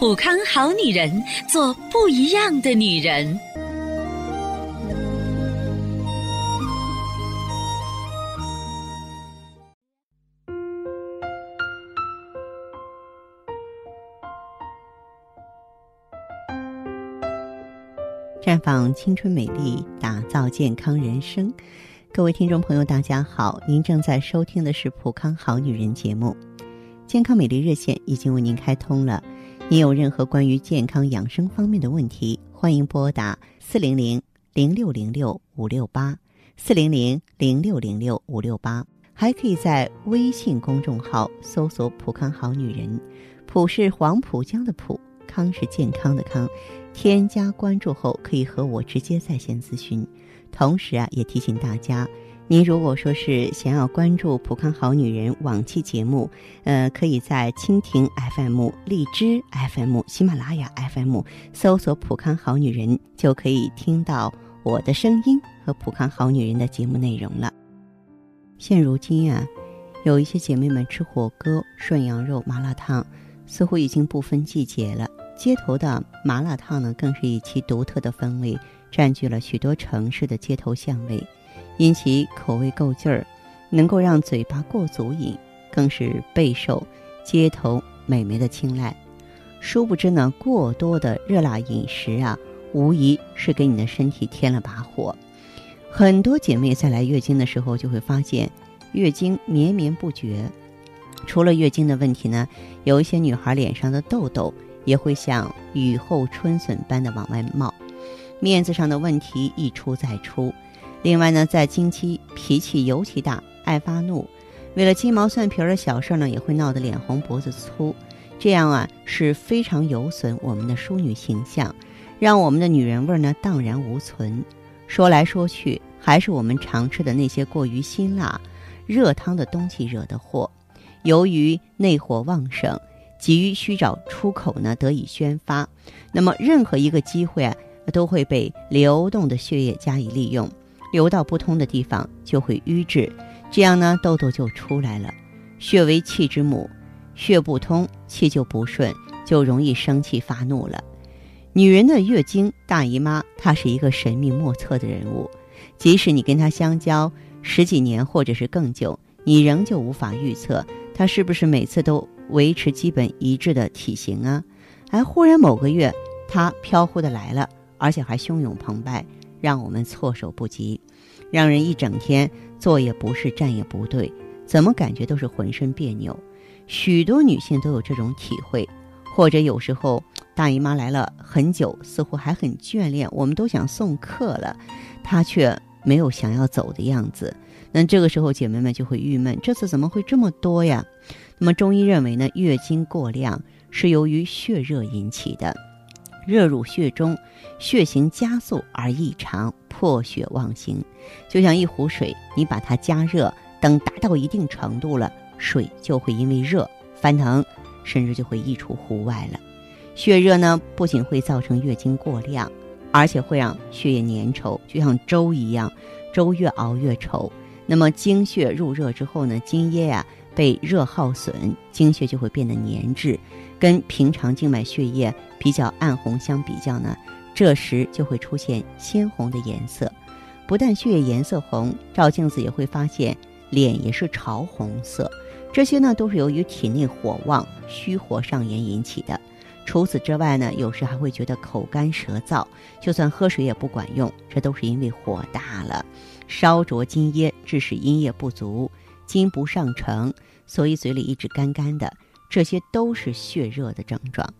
普康好女人，做不一样的女人。绽放青春美丽，打造健康人生。各位听众朋友，大家好，您正在收听的是《普康好女人》节目，健康美丽热线已经为您开通了。你有任何关于健康养生方面的问题，欢迎拨打四零零零六零六五六八四零零零六零六五六八，还可以在微信公众号搜索“普康好女人”，普是黄浦江的浦，康是健康的康。添加关注后，可以和我直接在线咨询。同时啊，也提醒大家，您如果说是想要关注《普康好女人》往期节目，呃，可以在蜻蜓 FM、荔枝 FM、喜马拉雅 FM 搜索“普康好女人”，就可以听到我的声音和《普康好女人》的节目内容了。现如今啊，有一些姐妹们吃火锅、涮羊肉、麻辣烫，似乎已经不分季节了。街头的麻辣烫呢，更是以其独特的风味占据了许多城市的街头巷尾，因其口味够劲儿，能够让嘴巴过足瘾，更是备受街头美眉的青睐。殊不知呢，过多的热辣饮食啊，无疑是给你的身体添了把火。很多姐妹在来月经的时候，就会发现月经绵绵不绝。除了月经的问题呢，有一些女孩脸上的痘痘。也会像雨后春笋般的往外冒，面子上的问题一出再出。另外呢，在经期脾气尤其大，爱发怒，为了鸡毛蒜皮的小事呢，也会闹得脸红脖子粗。这样啊，是非常有损我们的淑女形象，让我们的女人味呢荡然无存。说来说去，还是我们常吃的那些过于辛辣、热汤的东西惹的祸。由于内火旺盛。急于需找出口呢，得以宣发。那么任何一个机会啊，都会被流动的血液加以利用，流到不通的地方就会瘀滞，这样呢，痘痘就出来了。血为气之母，血不通，气就不顺，就容易生气发怒了。女人的月经大姨妈，她是一个神秘莫测的人物，即使你跟她相交十几年或者是更久，你仍旧无法预测她是不是每次都。维持基本一致的体型啊，而忽然某个月，她飘忽的来了，而且还汹涌澎湃，让我们措手不及，让人一整天坐也不是，站也不对，怎么感觉都是浑身别扭。许多女性都有这种体会，或者有时候大姨妈来了很久，似乎还很眷恋，我们都想送客了，她却没有想要走的样子。那这个时候姐妹们就会郁闷，这次怎么会这么多呀？那么中医认为呢，月经过量是由于血热引起的，热入血中，血行加速而异常，破血妄行。就像一壶水，你把它加热，等达到一定程度了，水就会因为热翻腾，甚至就会溢出户外了。血热呢，不仅会造成月经过量，而且会让血液粘稠，就像粥一样，粥越熬越稠。那么经血入热之后呢，津液呀。被热耗损，经血就会变得粘滞，跟平常静脉血液比较暗红相比较呢，这时就会出现鲜红的颜色。不但血液颜色红，照镜子也会发现脸也是潮红色。这些呢都是由于体内火旺、虚火上炎引起的。除此之外呢，有时还会觉得口干舌燥，就算喝水也不管用，这都是因为火大了，烧灼津液，致使阴液不足。津不上承，所以嘴里一直干干的，这些都是血热的症状。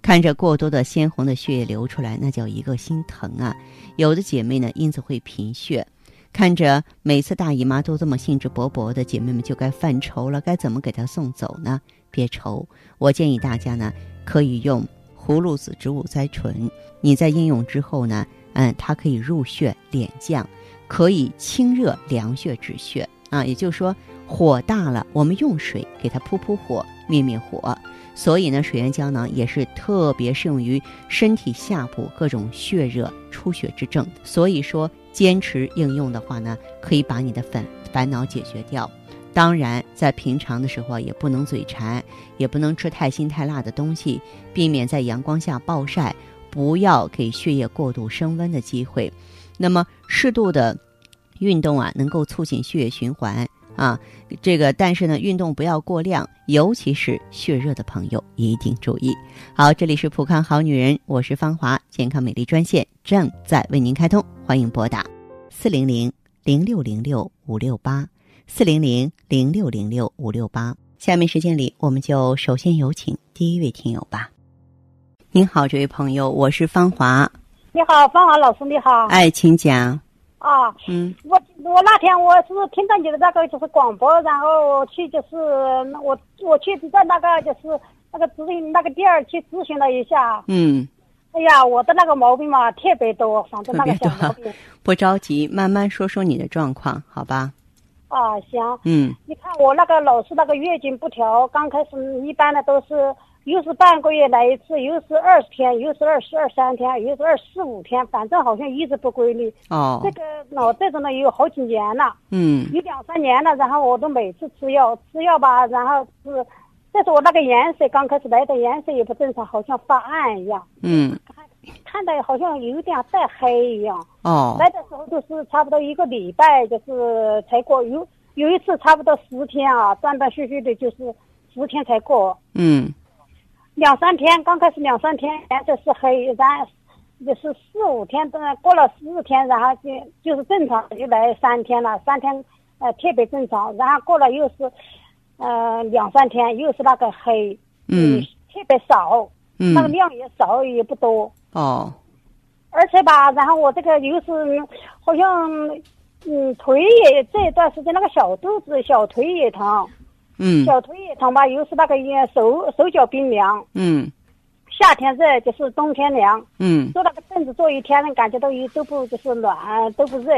看着过多的鲜红的血液流出来，那叫一个心疼啊！有的姐妹呢，因此会贫血。看着每次大姨妈都这么兴致勃勃的，姐妹们就该犯愁了，该怎么给她送走呢？别愁，我建议大家呢，可以用葫芦籽植物甾醇，你在应用之后呢，嗯，它可以入血敛降，可以清热凉血止血啊。也就是说，火大了，我们用水给它扑扑火，灭灭火。所以呢，水源胶囊也是特别适用于身体下部各种血热出血之症。所以说，坚持应用的话呢，可以把你的烦烦恼解决掉。当然，在平常的时候也不能嘴馋，也不能吃太辛太辣的东西，避免在阳光下暴晒，不要给血液过度升温的机会。那么，适度的运动啊，能够促进血液循环啊。这个，但是呢，运动不要过量，尤其是血热的朋友一定注意。好，这里是普康好女人，我是芳华，健康美丽专线正在为您开通，欢迎拨打四零零零六零六五六八。四零零零六零六五六八，下面时间里，我们就首先有请第一位听友吧。您好，这位朋友，我是芳华。你好，芳华老师，你好。哎，请讲。啊，嗯，我我那天我是听到你的那个就是广播，然后去就是我我去在那个就是那个咨询那个店儿去咨询了一下。嗯。哎呀，我的那个毛病嘛特别多，反正那个小毛病。不着急，慢慢说说你的状况，好吧？啊，行，嗯，你看我那个老是那个月经不调，刚开始一般的都是又是半个月来一次，又是二十天，又是二十二三天，又是二四五天，反正好像一直不规律。哦，这个脑这种呢有好几年了，嗯，有两三年了，然后我都每次吃药，吃药吧，然后是，但是我那个颜色刚开始来的颜色也不正常，好像发暗一样，嗯，看看的好像有点带黑一样。哦，来的时候就是差不多一个礼拜，就是才过有有一次差不多十天啊，断断续续的，就是十天才过。嗯，两三天，刚开始两三天颜色是黑，然就是四五天，过了四天，然后就就是正常，就来三天了，三天呃特别正常，然后过了又是呃两三天又是那个黑，嗯，特别少，嗯，那个量也少也不多。哦。而且吧，然后我这个又是好像，嗯，腿也这一段时间那个小肚子、小腿也疼，嗯，小腿也疼吧，又是那个手手脚冰凉，嗯，夏天热就是冬天凉，嗯，坐那个凳子坐一天，感觉到一都不就是暖都不热，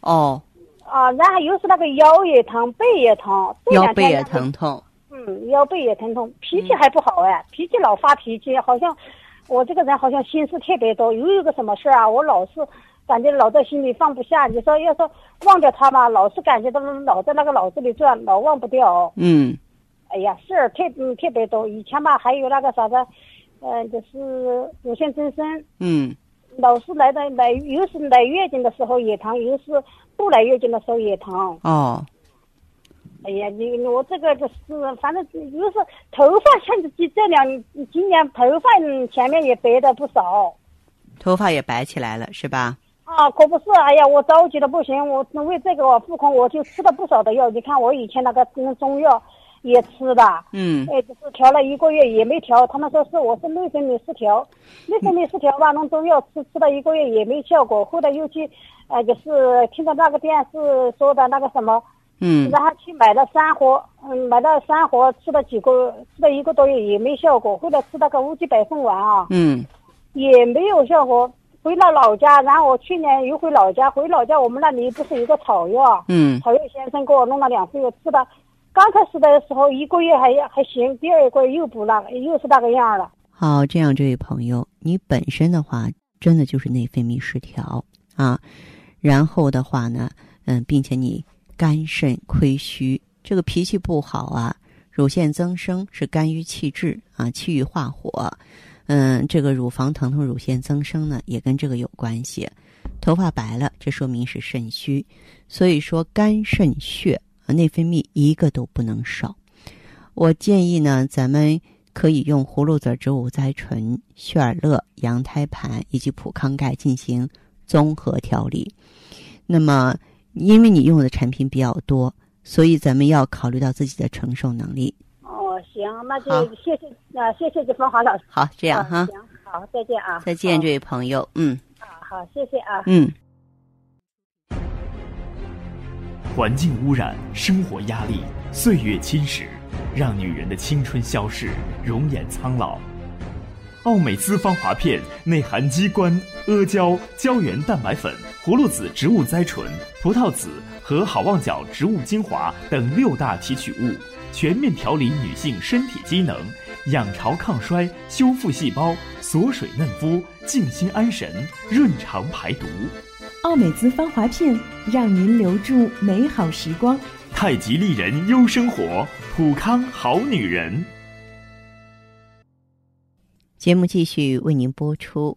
哦，啊，然后又是那个腰也疼，背也疼，腰背也疼痛，嗯，腰背也疼痛，脾气还不好哎，脾气老发脾气，好像。我这个人好像心思特别多，又有一个什么事啊，我老是感觉老在心里放不下。你说要说忘掉他吧，老是感觉到老在那个脑子里转，老忘不掉。嗯。哎呀，事儿特嗯特别多。以前吧，还有那个啥子，呃，就是乳腺增生。嗯。老是来的来，有时来月经的时候也疼，有时不来月经的时候也疼。哦。哎呀，你我这个就是，反正就是头发，像这这两今年头发前面也白的不少，头发也白起来了，是吧？啊，可不是，哎呀，我着急的不行，我为这个我腹空，我就吃了不少的药。你看我以前那个中药也吃的，嗯，哎，就是调了一个月也没调，他们说是我是内分泌失调，内分泌失调吧，弄中药吃吃了一个月也没效果，后来又去，呃，就是听到那个电视说的那个什么。嗯，然后去买了三盒，嗯，买了三盒，吃了几个，吃了一个多月也没效果。后来吃那个乌鸡白凤丸啊，嗯，也没有效果。回了老家，然后我去年又回老家，回老家我们那里不是有个草药，嗯，草药先生给我弄了两副药吃的。刚开始的时候一个月还还行，第二个月又不那个，又是那个样了。好，这样这位朋友，你本身的话真的就是内分泌失调啊，然后的话呢，嗯，并且你。肝肾亏虚，这个脾气不好啊，乳腺增生是肝郁气滞啊，气郁化火，嗯，这个乳房疼痛、乳腺增生呢，也跟这个有关系。头发白了，这说明是肾虚，所以说肝肾血内分泌一个都不能少。我建议呢，咱们可以用葫芦籽植物甾醇、血尔乐、羊胎盘以及普康钙进行综合调理。那么。因为你用的产品比较多，所以咱们要考虑到自己的承受能力。哦，行，那就谢谢啊，谢谢这芳华老师。好，这样哈。行，好，再见啊。再见，这位朋友。嗯。啊，好，谢谢啊。嗯。环境污染、生活压力、岁月侵蚀，让女人的青春消逝，容颜苍老。奥美姿芳华片内含鸡冠、阿胶、胶原蛋白粉、葫芦籽植物甾醇、葡萄籽和好望角植物精华等六大提取物，全面调理女性身体机能，养巢抗衰，修复细胞，锁水嫩肤，静心安神，润肠排毒。奥美姿芳华片，让您留住美好时光。太极丽人优生活，普康好女人。节目继续为您播出。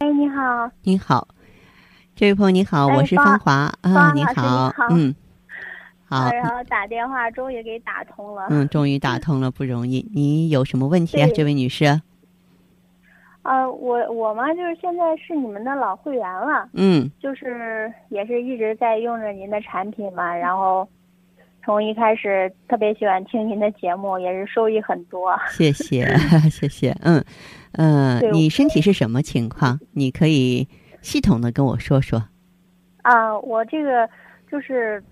哎，你好，你好，这位朋友你好，我是芳华。啊，你好，嗯，好，然后打电话终于给打通了，嗯，终于打通了，不容易。你有什么问题啊，这位女士？呃，我我嘛，就是现在是你们的老会员了，嗯，就是也是一直在用着您的产品嘛，然后从一开始特别喜欢听您的节目，也是受益很多。谢谢，谢谢，嗯嗯，你身体是什么情况？你可以系统的跟我说说。啊，我这个就是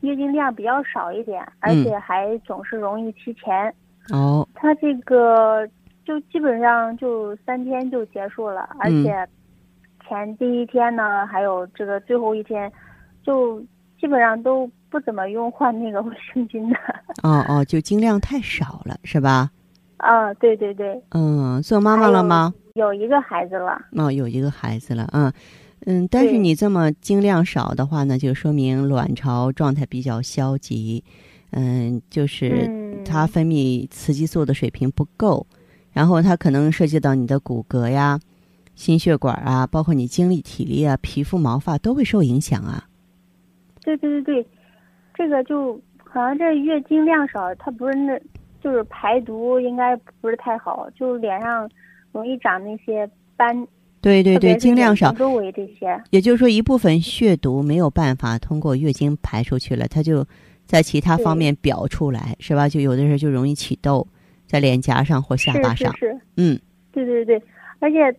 月经量比较少一点，而且还总是容易提前。哦，他这个。就基本上就三天就结束了，而且前第一天呢，还有这个最后一天，就基本上都不怎么用换那个 卫生巾的。哦哦，就经量太少了，是吧？啊，对对对。嗯，做妈妈了吗？有一个孩子了。哦，有一个孩子了，嗯嗯，但是你这么经量少的话呢，就说明卵巢状态比较消极，嗯，就是它分泌雌激素的水平不够。然后它可能涉及到你的骨骼呀、心血管啊，包括你精力、体力啊、皮肤、毛发都会受影响啊。对对对对，这个就好像这月经量少，它不是那，就是排毒应该不是太好，就是脸上容易长那些斑。对对对，经量少，周围这些。也就是说，一部分血毒没有办法通过月经排出去了，它就在其他方面表出来，是吧？就有的时候就容易起痘。在脸颊上或下巴上，是是是，嗯，对对对，而且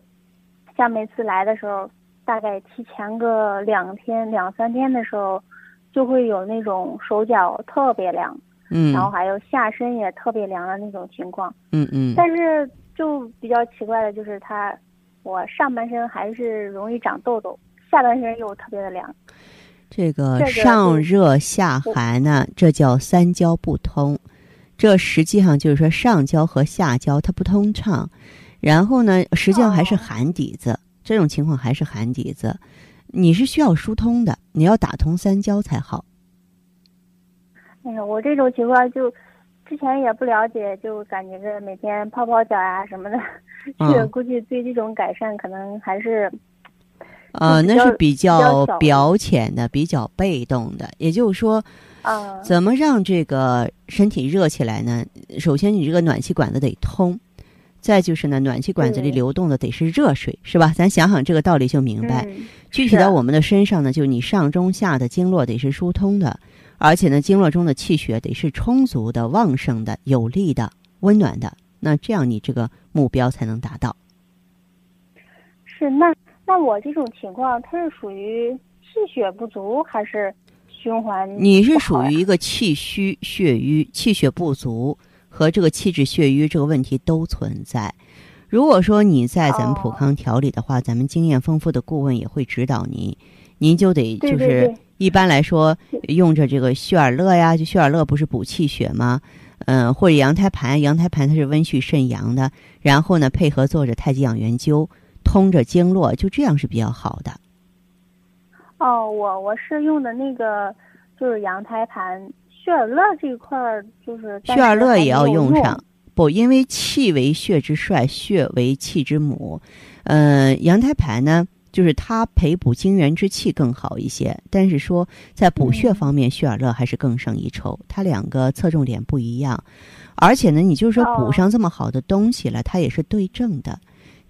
像每次来的时候，大概提前个两天两三天的时候，就会有那种手脚特别凉，嗯，然后还有下身也特别凉的那种情况，嗯嗯，但是就比较奇怪的就是，它我上半身还是容易长痘痘，下半身又特别的凉，这个上热下寒呢，这叫三焦不通。这实际上就是说上焦和下焦它不通畅，然后呢，实际上还是寒底子，这种情况还是寒底子，你是需要疏通的，你要打通三焦才好。哎呀，我这种情况就之前也不了解，就感觉着每天泡泡脚呀什么的，这个估计对这种改善可能还是，呃，那是比较表浅的，比较被动的，也就是说。啊，怎么让这个身体热起来呢？首先，你这个暖气管子得通，再就是呢，暖气管子里流动的得是热水，是吧？咱想想这个道理就明白。具体到我们的身上呢，就你上中下的经络得是疏通的，而且呢，经络中的气血得是充足的、旺盛的、有力的、温暖的。那这样你这个目标才能达到。是那那我这种情况，它是属于气血不足还是？循环，你是属于一个气虚血瘀、气血不足和这个气滞血瘀这个问题都存在。如果说你在咱们普康调理的话，咱们经验丰富的顾问也会指导您，您就得就是一般来说用着这个血尔乐呀，就血尔乐不是补气血吗？嗯，或者羊胎盘，羊胎盘它是温煦肾阳的，然后呢配合做着太极养元灸，通着经络，就这样是比较好的。哦，我我是用的那个，就是羊胎盘，血尔乐这一块儿就是血尔乐也要用上，不，因为气为血之帅，血为气之母，嗯，羊胎盘呢，就是它培补精元之气更好一些，但是说在补血方面，血尔乐还是更胜一筹，它两个侧重点不一样，而且呢，你就是说补上这么好的东西了，它也是对症的。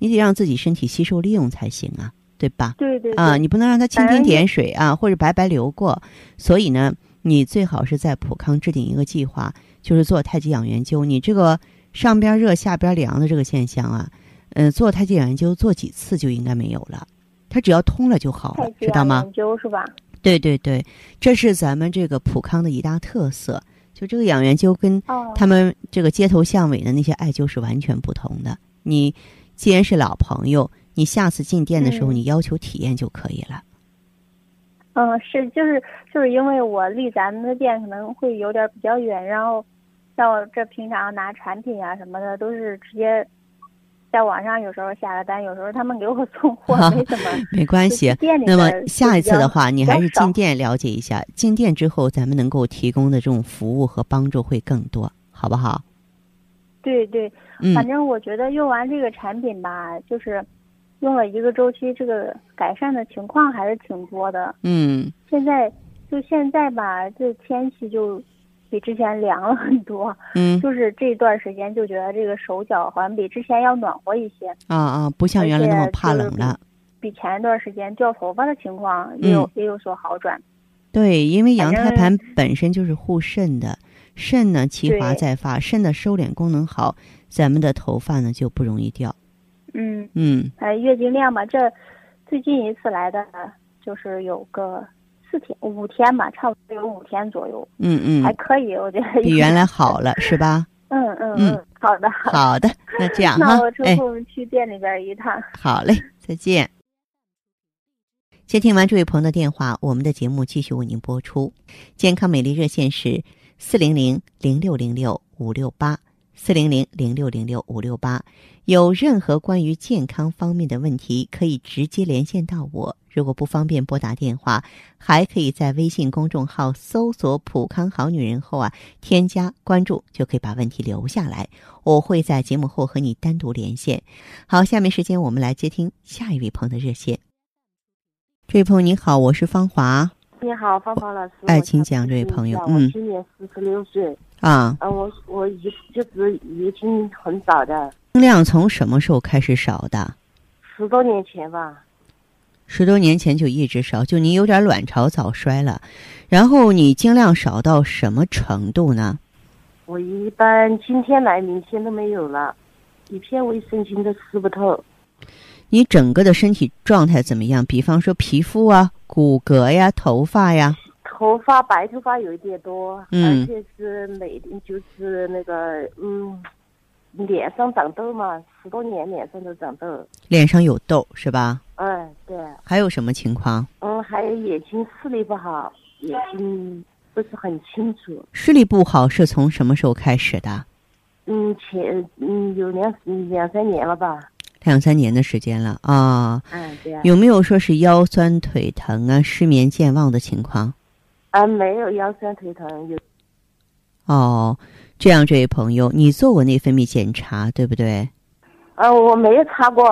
你得让自己身体吸收利用才行啊，对吧？对对啊，你不能让它蜻蜓点水啊，或者白白流过。所以呢，你最好是在普康制定一个计划，就是做太极养元灸。你这个上边热下边凉的这个现象啊，嗯、做太极养元灸做几次就应该没有了，它只要通了就好了，知道吗？养研究是吧？对对对，这是咱们这个普康的一大特色。就这个养元灸跟哦，他们这个街头巷尾的那些艾灸是完全不同的。你既然是老朋友，你下次进店的时候，嗯你要求体验就可以了。嗯，是就是就是因为我离咱们的店可能会有点比较远，然后像我这平常拿产品啊什么的都是直接在网上，有时候下了单，有时候他们给我送货，没怎么。没关系那么下一次的话，你还是进店了解一下。进店之后，咱们能够提供的这种服务和帮助会更多，好不好？对对，嗯反正我觉得用完这个产品吧，就是用了一个周期，这个改善的情况还是挺多的。嗯现在就现在吧，这天气就比之前凉了很多，嗯 就是这段时间就觉得这个手脚好像比之前要暖和一些，啊啊，不像原来那么怕冷了。比前一段时间掉头发的情况也有、也有所好转。对，因为羊胎盘本身就是护肾的，肾呢其华在发，肾的收敛功能好，咱们的头发呢就不容易掉。嗯，嗯哎，月经量吧，这最近一次来的就是有个四天五天吧，差不多有五天左右，嗯嗯还，可以，我觉得比原来好了是吧？嗯嗯嗯嗯，好的。好的，那这样 哈那我，之哎，后去店里边一趟。好嘞，再见。接听完这位朋友的电话，我们的节目继续为您播出。健康美丽热线是四零零零六零六五六八四零零零六零六五六八。有任何关于健康方面的问题，可以直接连线到我。如果不方便拨打电话，还可以在微信公众号搜索“普康好女人”后啊，添加关注，就可以把问题留下来。我会在节目后和你单独连线。好，下面时间我们来接听下一位朋友的热线。这位朋友你好，我是芳华你好，芳华老师。哎我想请讲这位朋友嗯今年四十六岁，啊。嗯，我我一就是月经很少的，经量从什么时候开始少的？十多年前吧。十多年前就一直少，就你有点卵巢早衰了，然后你经量少到什么程度呢？我一般今天来，明天都没有了，一片卫生巾都撕不透。你整个的身体状态怎么样？比方说皮肤啊、骨骼呀、头发呀，头发白头发有一点多，嗯而且是每天就是那个嗯，脸上长痘嘛，十多年脸上都长痘。脸上有痘是吧？嗯，对，还有什么情况？嗯，还有眼睛视力不好，眼睛不是很清楚。视力不好是从什么时候开始的？嗯，前嗯有两两三年了吧。两三年的时间了啊。嗯，对啊。有没有说是腰酸腿疼啊、失眠健忘的情况？啊，没有腰酸腿疼，有哦，这样，这位朋友，你做过内分泌检查对不对？啊，我没有查过。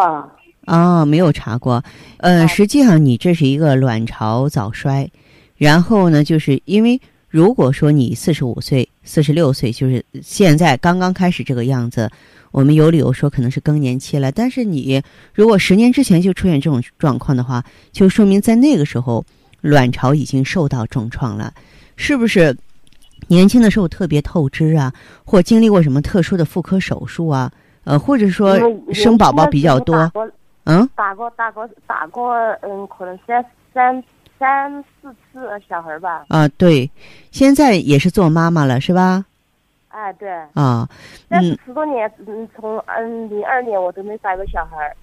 啊、没有查过。呃，实际上你这是一个卵巢早衰，然后呢，就是因为如果说你四十五岁、四十六岁，就是现在刚刚开始这个样子，我们有理由说可能是更年期了。但是你如果十年之前就出现这种状况的话，就说明在那个时候卵巢已经受到重创了，是不是？年轻的时候特别透支啊，或经历过什么特殊的妇科手术啊，呃，或者说嗯生宝宝比较多，嗯。打过打过打过，嗯，可能三三三四次小孩吧。啊，对，现在也是做妈妈了，是吧？哎，对。啊，但是嗯十多年，嗯，从嗯零二年我都没怀过小孩，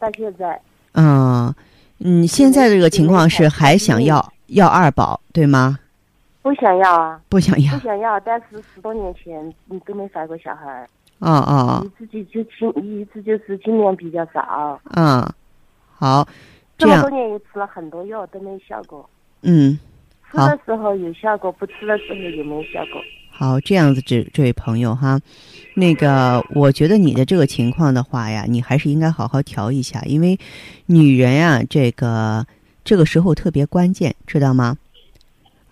到现在。嗯嗯，现在这个情况是还想要要二宝，对吗？不想要啊，不想要。不，想要，但是十多年前你都没怀过小孩，哦哦。一直就就经一直就是经量比较少，嗯，好，这么多，年也吃了很多药都没效果，嗯，好。吃的时候有效果，不吃的时候也没效果。好，这样子，这这位朋友哈，那个，我觉得你的这个情况的话呀，你还是应该好好调一下，因为女人啊，这个这个时候特别关键，知道吗？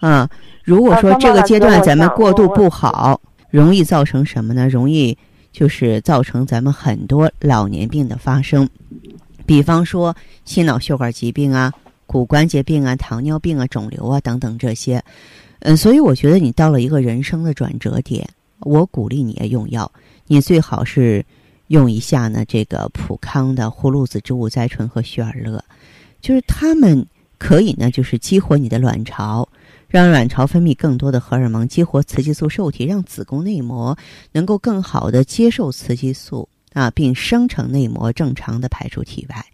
啊，如果说这个阶段咱们过渡不好，容易造成什么呢？容易就是造成咱们很多老年病的发生，比方说心脑血管疾病啊、骨关节病啊、糖尿病啊、肿瘤啊等等这些。嗯，所以我觉得你到了一个人生的转折点，我鼓励你用药，你最好是用一下呢这个普康的葫芦籽植物甾醇和血尔乐，就是它们可以呢就是激活你的卵巢。让卵巢分泌更多的荷尔蒙，激活雌激素受体，让子宫内膜能够更好的接受雌激素啊，并生成内膜，正常的排出体外。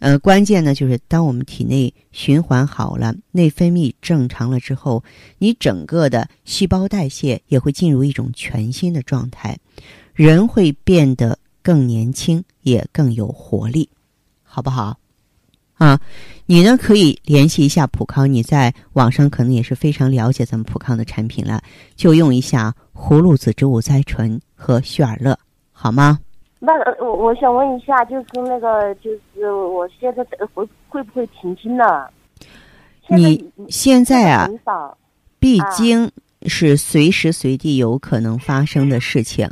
呃，关键呢就是当我们体内循环好了，内分泌正常了之后，你整个的细胞代谢也会进入一种全新的状态，人会变得更年轻，也更有活力，好不好？啊，你呢可以联系一下普康，你在网上可能也是非常了解咱们普康的产品了，就用一下葫芦籽植物甾醇和血尔乐，好吗？那我我想问一下，就是那个，就是我现在会会不会停经呢？你现在啊，闭经是随时随地有可能发生的事情。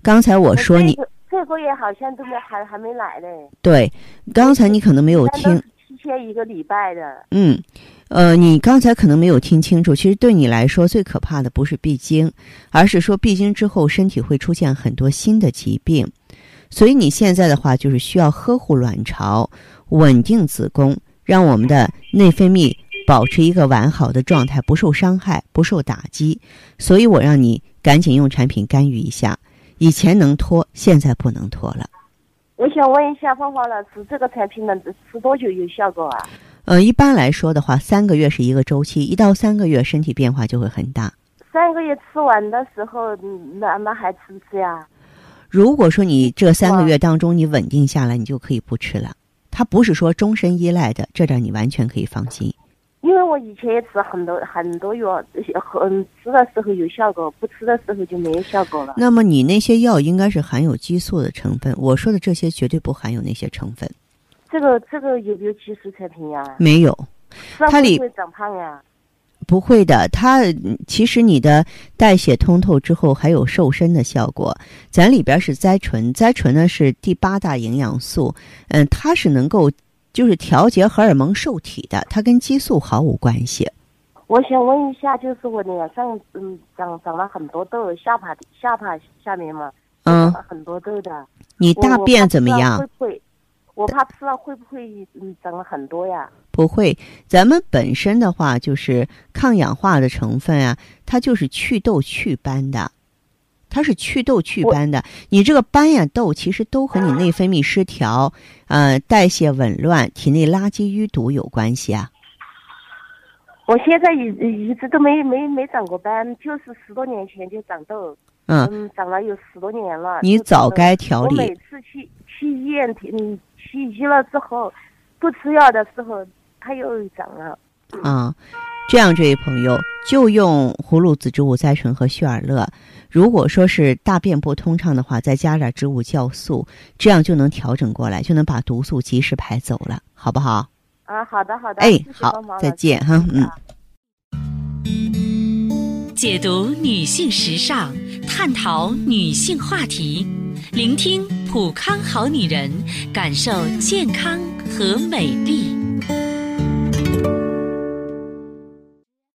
刚才我说你这个月好像都没还还没来嘞。对，刚才你可能没有听。提前一个礼拜的，嗯，呃，你刚才可能没有听清楚。其实对你来说，最可怕的不是闭经，而是说闭经之后身体会出现很多新的疾病。所以你现在的话，就是需要呵护卵巢，稳定子宫，让我们的内分泌保持一个完好的状态，不受伤害，不受打击。所以我让你赶紧用产品干预一下。以前能拖，现在不能拖了。我想问一下芳芳老师，这个产品能吃多久有效果啊？呃，一般来说的话，三个月是一个周期，一到三个月身体变化就会很大。三个月吃完的时候，那那还吃不吃呀？如果说你这三个月当中你稳定下来，你就可以不吃了。它不是说终身依赖的，这点你完全可以放心。因为我以前也吃很多很多药，很吃的时候有效果，不吃的时候就没有效果了。那么你那些药应该是含有激素的成分，我说的这些绝对不含有那些成分。这个这个有没有激素产品呀？没有，它里会长胖呀？不会的，它其实你的代谢通透之后还有瘦身的效果。咱里边是甾醇，甾醇呢是第八大营养素，嗯，它是能够。就是调节荷尔蒙受体的，它跟激素毫无关系。我想问一下，就是我脸上嗯长长了很多痘，下巴下巴下面嘛，嗯，很多痘的。你大便怎么样？会不会？我怕吃了会不会嗯长了很多呀？不会，咱们本身的话就是抗氧化的成分啊，它就是祛痘祛斑的。它是祛痘祛斑的，你这个斑呀痘其实都和你内分泌失调、呃代谢紊乱、体内垃圾淤堵有关系啊。我现在一一直都没没没长过斑，就是十多年前就长痘，嗯，长了有十多年了。你早该调理。我每次去去医院，嗯，去医了之后，不吃药的时候，它又长了。啊，这样，这位朋友就用葫芦籽植物甾醇和血尔乐。如果说是大便不通畅的话，再加点植物酵素，这样就能调整过来，就能把毒素及时排走了，好不好？啊，好的，好的。哎，好，再见哈，嗯。解读女性时尚，探讨女性话题，聆听普康好女人，感受健康和美丽。